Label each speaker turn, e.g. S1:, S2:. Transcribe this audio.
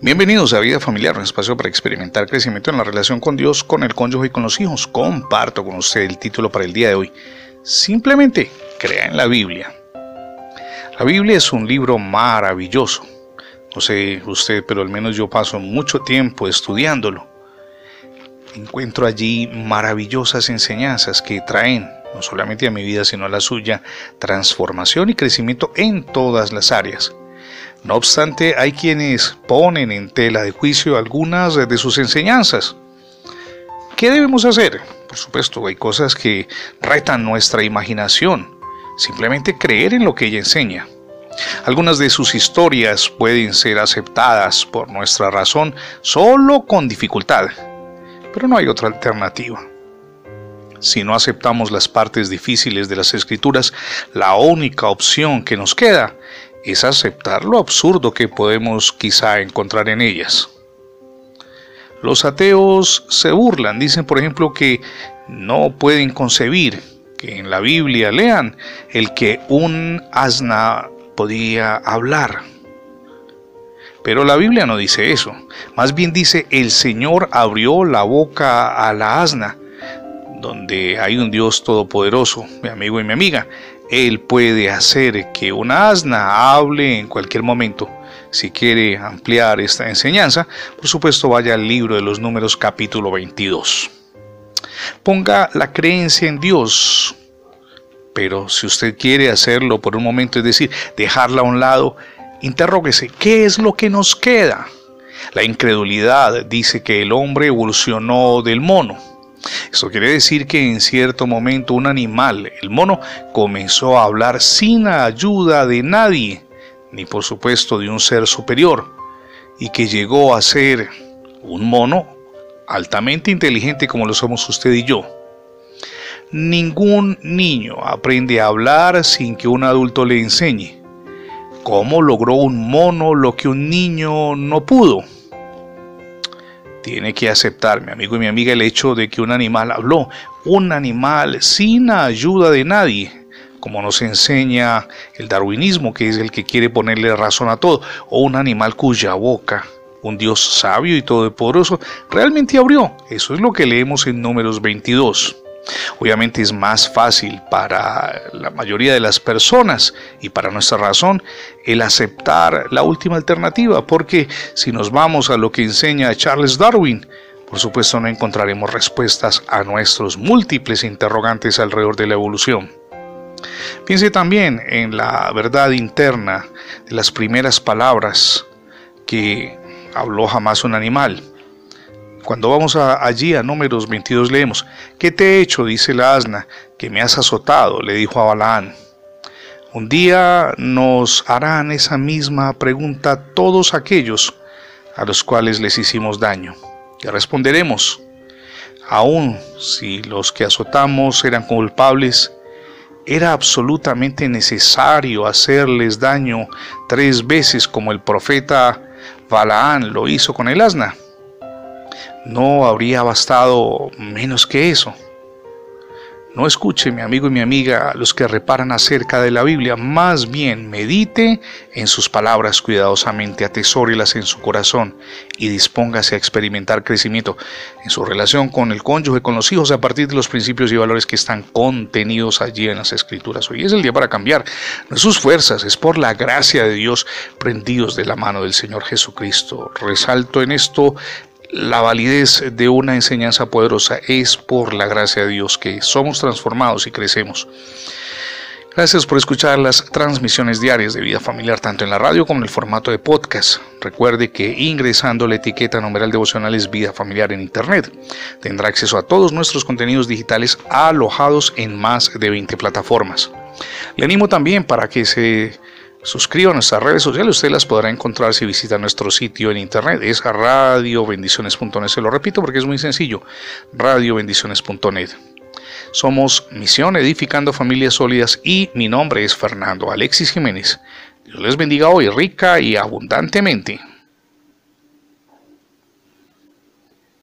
S1: Bienvenidos a Vida Familiar, un espacio para experimentar crecimiento en la relación con Dios, con el cónyuge y con los hijos. Comparto con usted el título para el día de hoy. Simplemente crea en la Biblia. La Biblia es un libro maravilloso. No sé usted, pero al menos yo paso mucho tiempo estudiándolo. Encuentro allí maravillosas enseñanzas que traen, no solamente a mi vida, sino a la suya, transformación y crecimiento en todas las áreas. No obstante, hay quienes ponen en tela de juicio algunas de sus enseñanzas. ¿Qué debemos hacer? Por supuesto, hay cosas que retan nuestra imaginación. Simplemente creer en lo que ella enseña. Algunas de sus historias pueden ser aceptadas por nuestra razón solo con dificultad, pero no hay otra alternativa. Si no aceptamos las partes difíciles de las escrituras, la única opción que nos queda es aceptar lo absurdo que podemos quizá encontrar en ellas. Los ateos se burlan, dicen por ejemplo que no pueden concebir que en la Biblia lean el que un asna podía hablar. Pero la Biblia no dice eso, más bien dice el Señor abrió la boca a la asna, donde hay un Dios todopoderoso, mi amigo y mi amiga, él puede hacer que una asna hable en cualquier momento. Si quiere ampliar esta enseñanza, por supuesto vaya al libro de los números capítulo 22. Ponga la creencia en Dios, pero si usted quiere hacerlo por un momento, es decir, dejarla a un lado, interróguese, ¿qué es lo que nos queda? La incredulidad dice que el hombre evolucionó del mono. Esto quiere decir que en cierto momento un animal, el mono, comenzó a hablar sin ayuda de nadie, ni por supuesto de un ser superior, y que llegó a ser un mono altamente inteligente como lo somos usted y yo. Ningún niño aprende a hablar sin que un adulto le enseñe. ¿Cómo logró un mono lo que un niño no pudo? Tiene que aceptar, mi amigo y mi amiga, el hecho de que un animal habló, un animal sin ayuda de nadie, como nos enseña el darwinismo, que es el que quiere ponerle razón a todo, o un animal cuya boca un Dios sabio y todopoderoso realmente abrió. Eso es lo que leemos en números 22. Obviamente es más fácil para la mayoría de las personas y para nuestra razón el aceptar la última alternativa, porque si nos vamos a lo que enseña Charles Darwin, por supuesto no encontraremos respuestas a nuestros múltiples interrogantes alrededor de la evolución. Piense también en la verdad interna de las primeras palabras que habló jamás un animal. Cuando vamos allí a números 22 leemos, ¿qué te he hecho? dice la asna, que me has azotado, le dijo a Balaán. Un día nos harán esa misma pregunta todos aquellos a los cuales les hicimos daño. Y responderemos, aun si los que azotamos eran culpables, era absolutamente necesario hacerles daño tres veces como el profeta Balaán lo hizo con el asna no habría bastado menos que eso. No escuche, mi amigo y mi amiga, los que reparan acerca de la Biblia, más bien medite en sus palabras cuidadosamente, atesórelas en su corazón y dispóngase a experimentar crecimiento en su relación con el cónyuge, con los hijos, a partir de los principios y valores que están contenidos allí en las Escrituras. Hoy es el día para cambiar. Sus fuerzas, es por la gracia de Dios, prendidos de la mano del Señor Jesucristo. Resalto en esto la validez de una enseñanza poderosa es por la gracia de Dios que somos transformados y crecemos. Gracias por escuchar las transmisiones diarias de vida familiar tanto en la radio como en el formato de podcast. Recuerde que ingresando la etiqueta numeral devocionales vida familiar en internet tendrá acceso a todos nuestros contenidos digitales alojados en más de 20 plataformas. Le animo también para que se Suscriba a nuestras redes sociales, usted las podrá encontrar si visita nuestro sitio en internet, es radiobendiciones.net, se lo repito porque es muy sencillo, radiobendiciones.net. Somos Misión Edificando Familias Sólidas y mi nombre es Fernando Alexis Jiménez. Dios les bendiga hoy rica y abundantemente.